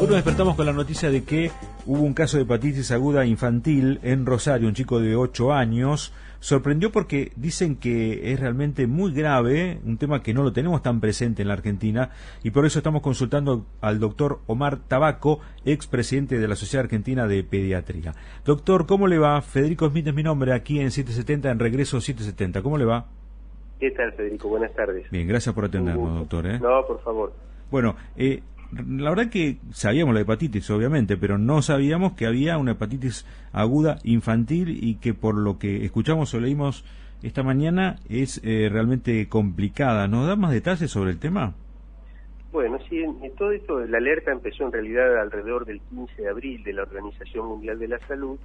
Hoy nos despertamos con la noticia de que hubo un caso de hepatitis aguda infantil en Rosario, un chico de 8 años. Sorprendió porque dicen que es realmente muy grave, un tema que no lo tenemos tan presente en la Argentina, y por eso estamos consultando al doctor Omar Tabaco, expresidente de la Sociedad Argentina de Pediatría. Doctor, ¿cómo le va? Federico Smith es mi nombre, aquí en 770, en Regreso 770. ¿Cómo le va? ¿Qué tal, Federico? Buenas tardes. Bien, gracias por atendernos, doctor. ¿eh? No, por favor. Bueno, eh, la verdad que sabíamos la hepatitis, obviamente, pero no sabíamos que había una hepatitis aguda infantil y que por lo que escuchamos o leímos esta mañana es eh, realmente complicada. ¿Nos da más detalles sobre el tema? Bueno, sí, en, todo esto, la alerta empezó en realidad alrededor del 15 de abril de la Organización Mundial de la Salud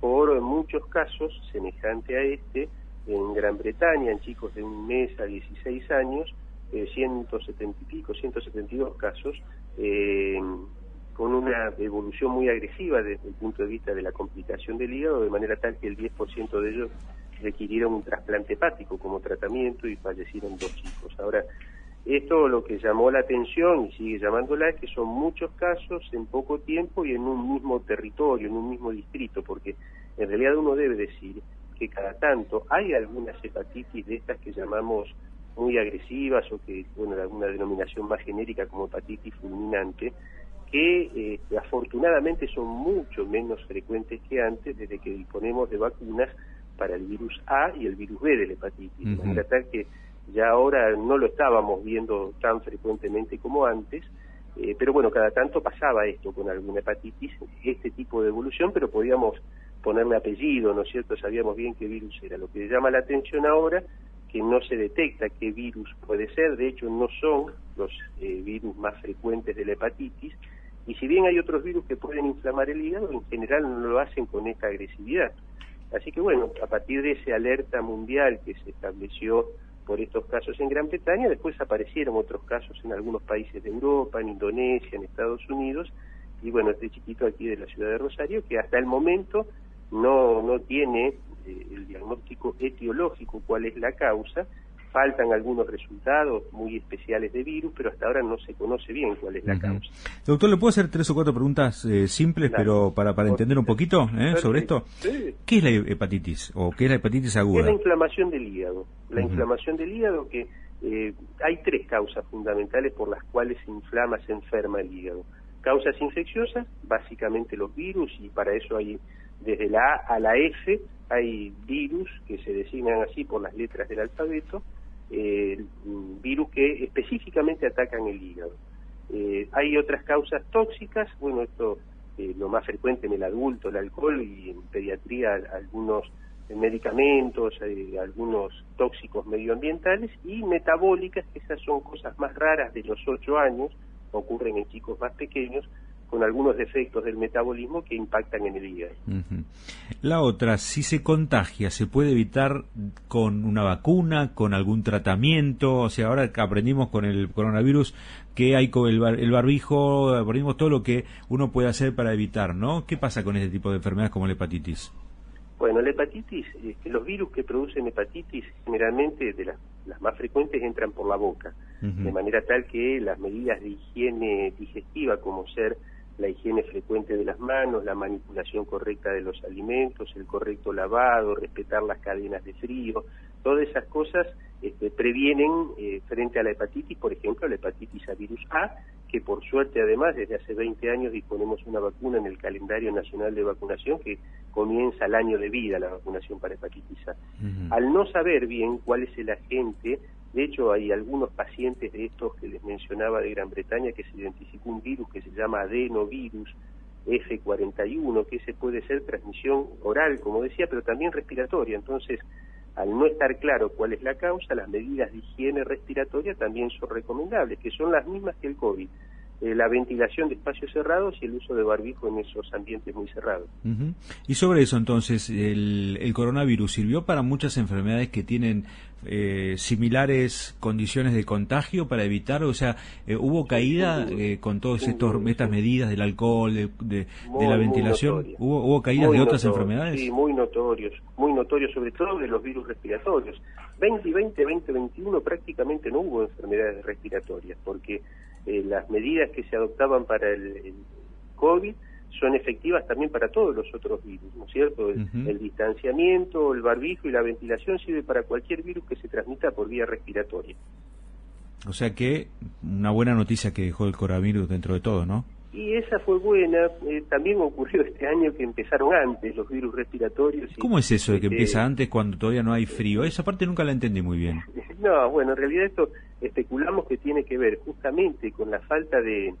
por muchos casos semejante a este en Gran Bretaña, en chicos de un mes a 16 años, 170 eh, y pico, 172 casos, eh, con una evolución muy agresiva desde el punto de vista de la complicación del hígado, de manera tal que el 10% de ellos requirieron un trasplante hepático como tratamiento y fallecieron dos chicos. Ahora, esto lo que llamó la atención y sigue llamándola es que son muchos casos en poco tiempo y en un mismo territorio, en un mismo distrito, porque en realidad uno debe decir que cada tanto hay algunas hepatitis de estas que llamamos muy agresivas o que, bueno, de alguna denominación más genérica como hepatitis fulminante, que eh, afortunadamente son mucho menos frecuentes que antes desde que disponemos de vacunas para el virus A y el virus B de la hepatitis. De manera tal que ya ahora no lo estábamos viendo tan frecuentemente como antes, eh, pero bueno, cada tanto pasaba esto con alguna hepatitis, este tipo de evolución, pero podíamos ponerle apellido, ¿no es cierto? Sabíamos bien qué virus era. Lo que llama la atención ahora que no se detecta qué virus puede ser, de hecho no son los eh, virus más frecuentes de la hepatitis, y si bien hay otros virus que pueden inflamar el hígado, en general no lo hacen con esta agresividad. Así que bueno, a partir de esa alerta mundial que se estableció por estos casos en Gran Bretaña, después aparecieron otros casos en algunos países de Europa, en Indonesia, en Estados Unidos, y bueno, este chiquito aquí de la ciudad de Rosario, que hasta el momento no, no tiene eh, el diagnóstico etiológico, cuál es la causa. Faltan algunos resultados muy especiales de virus, pero hasta ahora no se conoce bien cuál es la causa. Doctor, ¿le puedo hacer tres o cuatro preguntas eh, simples, pero para, para entender un poquito eh, sobre esto? ¿Qué es la hepatitis o qué es la hepatitis aguda? Es la inflamación del hígado. La inflamación del hígado que hay tres causas fundamentales por las cuales se inflama, se enferma el hígado. Causas infecciosas, básicamente los virus, y para eso hay desde la A a la F hay virus que se designan así por las letras del alfabeto, eh, virus que específicamente atacan el hígado. Eh, hay otras causas tóxicas, bueno, esto eh, lo más frecuente en el adulto, el alcohol, y en pediatría algunos medicamentos, algunos tóxicos medioambientales, y metabólicas, que esas son cosas más raras de los 8 años, ocurren en chicos más pequeños, con algunos defectos del metabolismo que impactan en el hígado. La otra, si se contagia, ¿se puede evitar con una vacuna, con algún tratamiento? O sea, ahora aprendimos con el coronavirus que hay con el, el barbijo, aprendimos todo lo que uno puede hacer para evitar, ¿no? ¿Qué pasa con este tipo de enfermedades como la hepatitis? Bueno, la hepatitis, este, los virus que producen hepatitis generalmente de las, más frecuentes entran por la boca, de manera tal que las medidas de higiene digestiva como ser la higiene frecuente de las manos, la manipulación correcta de los alimentos, el correcto lavado, respetar las cadenas de frío, todas esas cosas este, previenen eh, frente a la hepatitis, por ejemplo, la hepatitis a virus A, que por suerte además desde hace 20 años disponemos una vacuna en el calendario nacional de vacunación que comienza el año de vida la vacunación para hepatitis A. Al no saber bien cuál es el agente de hecho, hay algunos pacientes de estos que les mencionaba de Gran Bretaña que se identificó un virus que se llama adenovirus F41, que ese puede ser transmisión oral, como decía, pero también respiratoria. Entonces, al no estar claro cuál es la causa, las medidas de higiene respiratoria también son recomendables, que son las mismas que el COVID. Eh, la ventilación de espacios cerrados y el uso de barbijo en esos ambientes muy cerrados. Y sobre eso, entonces, el, coronavirus sirvió para muchas enfermedades que tienen eh, similares condiciones de contagio para evitar, o sea, eh, hubo caída con todas estas medidas del alcohol, de, la ventilación, ¿Hubo, hubo caídas de otras enfermedades. Sí, muy notorios, muy notorios, sobre todo de los virus respiratorios. 2020, 2021 prácticamente no hubo enfermedades respiratorias, porque eh, las medidas que se adoptaban para el, COVID son efectivas también para todos los otros virus, ¿no es cierto? El, distanciamiento, el barbijo y la ventilación sirve para cualquier virus que se transmita por vía respiratoria. O sea que una buena noticia que dejó el coronavirus dentro de todo, ¿no? Y esa fue buena. Eh, también ocurrió este año que empezaron antes los virus respiratorios. ¿Cómo es eso de que este, empieza antes cuando todavía no hay frío? Esa parte nunca la entendí muy bien. no, bueno, en realidad esto especulamos que tiene que ver justamente con la falta de,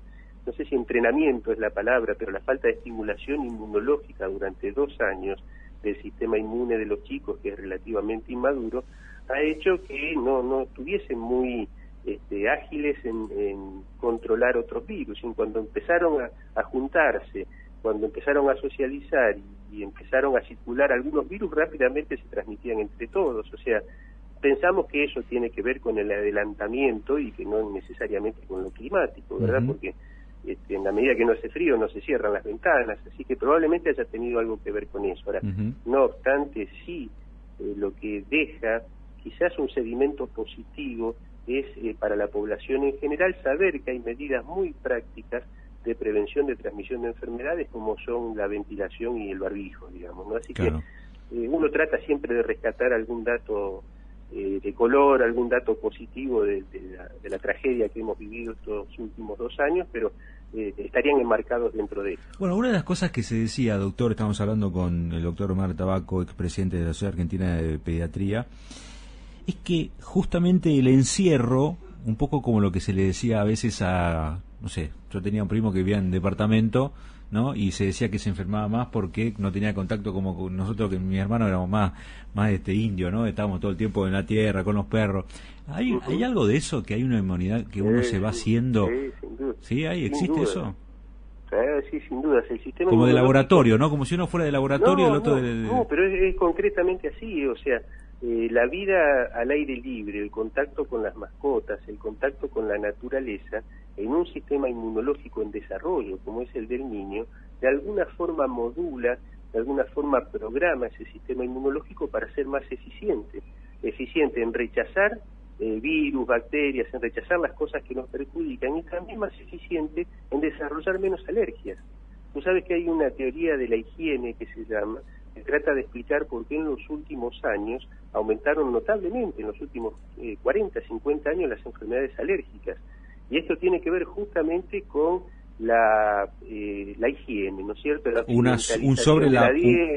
no sé si entrenamiento es la palabra, pero la falta de estimulación inmunológica durante dos años del sistema inmune de los chicos, que es relativamente inmaduro, ha hecho que no, no estuviesen muy este, ágiles en, controlar otros virus. Y cuando empezaron a, juntarse, cuando empezaron a socializar y, empezaron a circular algunos virus, rápidamente se transmitían entre todos. O sea, pensamos que eso tiene que ver con el adelantamiento y que no necesariamente con lo climático, ¿verdad? Porque este, en la medida que no hace frío no se cierran las ventanas, así que probablemente haya tenido algo que ver con eso. Ahora, no obstante, sí, eh, lo que deja quizás un sedimento positivo es eh, para la población en general saber que hay medidas muy prácticas de prevención de transmisión de enfermedades como son la ventilación y el barbijo, digamos, ¿no? Así que eh, uno trata siempre de rescatar algún dato eh, de color, algún dato positivo de, la, tragedia que hemos vivido estos últimos dos años, pero estarían enmarcados dentro de eso. Bueno, una de las cosas que se decía, doctor, estamos hablando con el doctor Omar Tabaco, expresidente de la Sociedad Argentina de Pediatría, es que justamente el encierro, un poco como lo que se le decía a veces a, no sé, yo tenía un primo que vivía en departamento, ¿no? Y se decía que se enfermaba más porque no tenía contacto como con nosotros, que mi hermano éramos más, más este indio, ¿no? Estábamos todo el tiempo en la tierra con los perros. ¿Hay, ¿hay algo de eso? ¿Que hay una inmunidad que uno se va haciendo? Sí, sin duda. ¿Sí? ¿Hay, ¿Existe eso? sí, sin duda. El sistema como de laboratorio, ¿no? Como si uno fuera de laboratorio. No, otro no, pero es concretamente así. O sea, eh, la vida al aire libre, el contacto con las mascotas, el contacto con la naturaleza, en un sistema inmunológico en desarrollo, como es el del niño, de alguna forma modula, de alguna forma programa ese sistema inmunológico para ser más eficiente, eficiente en rechazar eh, virus, bacterias, en rechazar las cosas que nos perjudican y también más eficiente en desarrollar menos alergias. Tú sabes que hay una teoría de la higiene que se llama, se trata de explicar por qué en los últimos años aumentaron notablemente, en los últimos 40, eh, 50 años, las enfermedades alérgicas. Y esto tiene que ver justamente con la, eh, la higiene, ¿no es cierto? un, sobre la,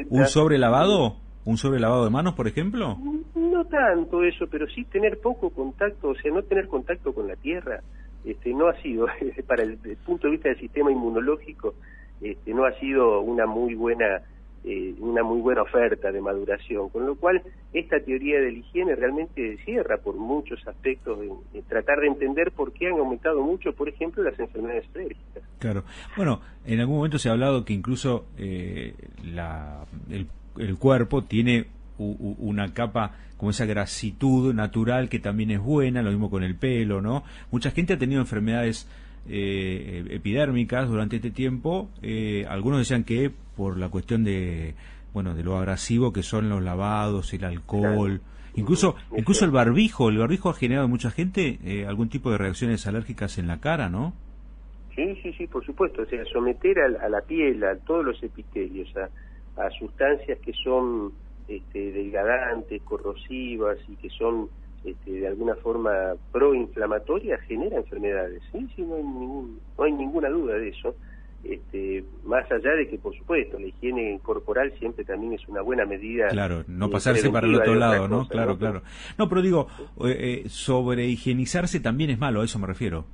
un, sobre lavado? ¿Un sobre lavado de manos, por ejemplo? No tanto eso, pero sí tener poco contacto, o sea, no tener contacto con la tierra. Este, no ha sido, para el, el punto de vista del sistema inmunológico, este, no ha sido una muy buena eh, una muy buena oferta de maduración, con lo cual esta teoría de la higiene realmente cierra por muchos aspectos de, tratar de entender por qué han aumentado mucho, por ejemplo, las enfermedades alérgicas. Claro. Bueno, en algún momento se ha hablado que incluso eh, la, el, cuerpo tiene una capa como esa grasitud natural que también es buena, lo mismo con el pelo, ¿no? Mucha gente ha tenido enfermedades eh, epidérmicas durante este tiempo. Eh, algunos decían que por la cuestión de bueno de lo agresivo que son los lavados, el alcohol, incluso incluso el barbijo. El barbijo ha generado en mucha gente eh, algún tipo de reacciones alérgicas en la cara, ¿no? Sí, sí, sí, por supuesto. O sea, someter a, la piel, a todos los epitelios, a, a sustancias que son este, delgadantes, corrosivas y que son este, de alguna forma proinflamatoria genera enfermedades. Sí, sí, no hay, ningún, no hay ninguna duda de eso. Este, más allá de que, por supuesto, la higiene corporal siempre también es una buena medida. Claro, no pasarse para el otro lado, ¿no? claro, claro. No, pero digo, eh, eh, sobre higienizarse también es malo, a eso me refiero.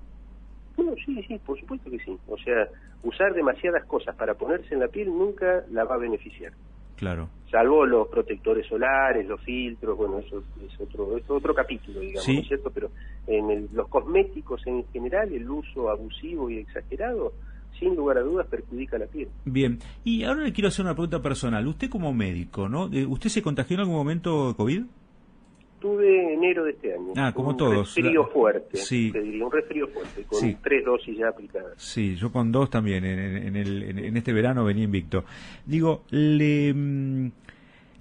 No, sí, sí, por supuesto que sí. O sea, usar demasiadas cosas para ponerse en la piel nunca la va a beneficiar. Claro. Salvo los protectores solares, los filtros, bueno, eso es otro, es otro capítulo, digamos, ¿no es cierto? Pero en los cosméticos en general, el uso abusivo y exagerado, sin lugar a dudas, perjudica la piel. Bien, y ahora le quiero hacer una pregunta personal. Usted como médico, ¿no? Eh, ¿Usted se contagió en algún momento de COVID? Tuve enero de este año. Ah, como un todos. Resfrío fuerte, sí. te diría, un resfrío fuerte, con tres dosis ya aplicadas. Sí, yo con dos también, en, el, en, este verano venía invicto. Digo, le, mm,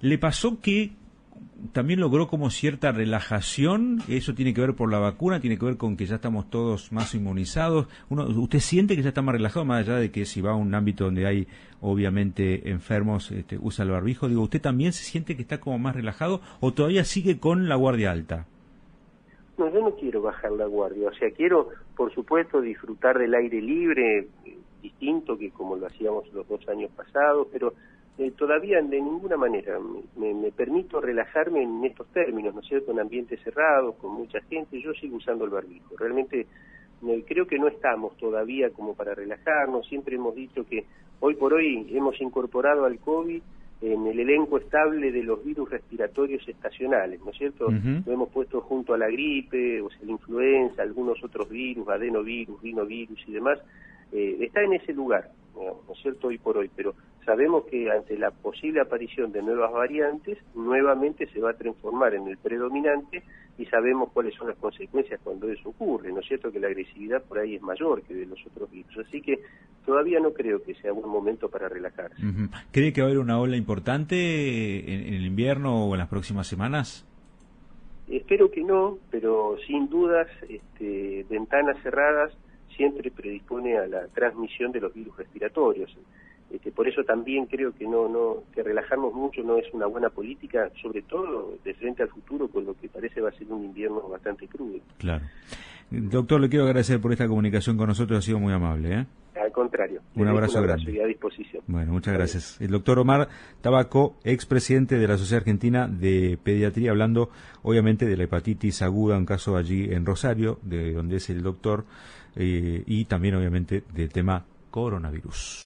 le pasó que también logró como cierta relajación. ¿Eso tiene que ver por la vacuna? ¿Tiene que ver con que ya estamos todos más inmunizados? Uno, ¿Usted siente que ya está más relajado, más allá de que si va a un ámbito donde hay obviamente enfermos, este, usa el barbijo? Digo, ¿usted también se siente que está como más relajado o todavía sigue con la guardia alta? No, yo no quiero bajar la guardia. O sea, quiero, por supuesto, disfrutar del aire libre, distinto que como lo hacíamos los dos años pasados, pero eh, todavía de ninguna manera me, permito relajarme en estos términos, ¿no es cierto?, en ambientes cerrados, con mucha gente, yo sigo usando el barbijo. Realmente creo que no estamos todavía como para relajarnos, siempre hemos dicho que hoy por hoy hemos incorporado al COVID en el elenco estable de los virus respiratorios estacionales, ¿no es cierto? Lo hemos puesto junto a la gripe, o sea, la influenza, algunos otros virus, adenovirus, rinovirus y demás, eh, está en ese lugar, ¿no es cierto?, hoy por hoy, pero sabemos que ante la posible aparición de nuevas variantes, nuevamente se va a transformar en el predominante y sabemos cuáles son las consecuencias cuando eso ocurre, ¿no es cierto?, que la agresividad por ahí es mayor que de los otros virus, así que todavía no creo que sea un momento para relajarse. ¿Cree que va a haber una ola importante en, el invierno o en las próximas semanas? Espero que no, pero sin dudas, este, ventanas cerradas siempre predispone a la transmisión de los virus respiratorios. Este, por eso también creo que no, no, que relajarnos mucho no es una buena política, sobre todo de frente al futuro, con lo que parece va a ser un invierno bastante crudo. Claro. Doctor, le quiero agradecer por esta comunicación con nosotros, ha sido muy amable. ¿eh? Al contrario. Un abrazo, grande. Y a disposición. Bueno, muchas gracias. El doctor Omar Tabaco, expresidente de la Sociedad Argentina de Pediatría, hablando obviamente de la hepatitis aguda, un caso allí en Rosario, de donde es el doctor, eh, y también obviamente del tema coronavirus.